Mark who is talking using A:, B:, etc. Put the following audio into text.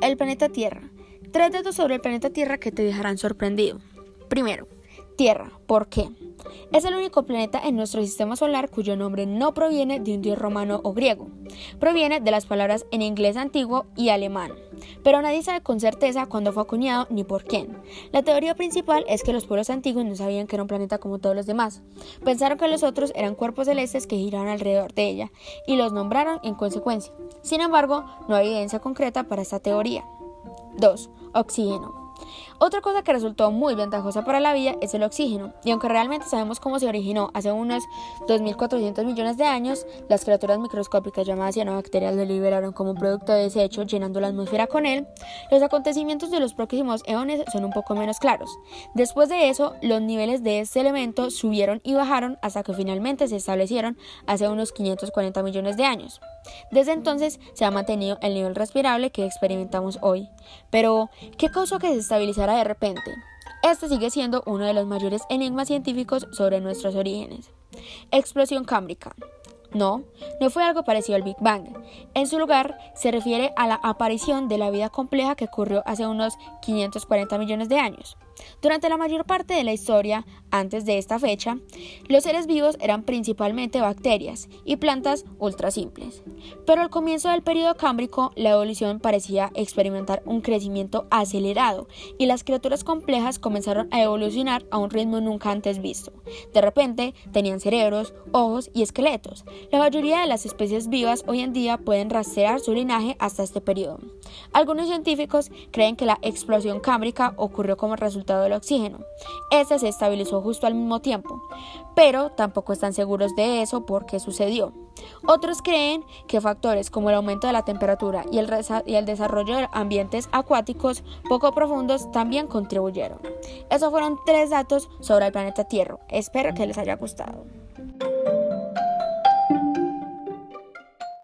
A: El planeta Tierra. Tres datos sobre el planeta Tierra que te dejarán sorprendido. Primero, Tierra. ¿Por qué? Es el único planeta en nuestro sistema solar cuyo nombre no proviene de un dios romano o griego. Proviene de las palabras en inglés antiguo y alemán. Pero nadie sabe con certeza cuándo fue acuñado ni por quién. La teoría principal es que los pueblos antiguos no sabían que era un planeta como todos los demás. Pensaron que los otros eran cuerpos celestes que giraban alrededor de ella y los nombraron en consecuencia. Sin embargo, no hay evidencia concreta para esta teoría. 2. Oxígeno. Otra cosa que resultó muy ventajosa para la vida es el oxígeno, y aunque realmente sabemos cómo se originó hace unos 2.400 millones de años, las criaturas microscópicas llamadas cianobacterias lo liberaron como un producto de desecho llenando la atmósfera con él, los acontecimientos de los próximos eones son un poco menos claros. Después de eso, los niveles de este elemento subieron y bajaron hasta que finalmente se establecieron hace unos 540 millones de años. Desde entonces se ha mantenido el nivel respirable que experimentamos hoy. Pero, ¿qué causó que se estabilizara de repente? Este sigue siendo uno de los mayores enigmas científicos sobre nuestros orígenes. Explosión cámbrica. No, no fue algo parecido al Big Bang. En su lugar, se refiere a la aparición de la vida compleja que ocurrió hace unos 540 millones de años. Durante la mayor parte de la historia, antes de esta fecha, los seres vivos eran principalmente bacterias y plantas ultra simples. Pero al comienzo del periodo cámbrico, la evolución parecía experimentar un crecimiento acelerado y las criaturas complejas comenzaron a evolucionar a un ritmo nunca antes visto. De repente, tenían cerebros, ojos y esqueletos. La mayoría de las especies vivas hoy en día pueden rastrear su linaje hasta este periodo. Algunos científicos creen que la explosión cámbrica ocurrió como resultado del oxígeno. Este se estabilizó justo al mismo tiempo, pero tampoco están seguros de eso porque sucedió. Otros creen que factores como el aumento de la temperatura y el, y el desarrollo de ambientes acuáticos poco profundos también contribuyeron. Esos fueron tres datos sobre el planeta Tierra. Espero que les haya gustado.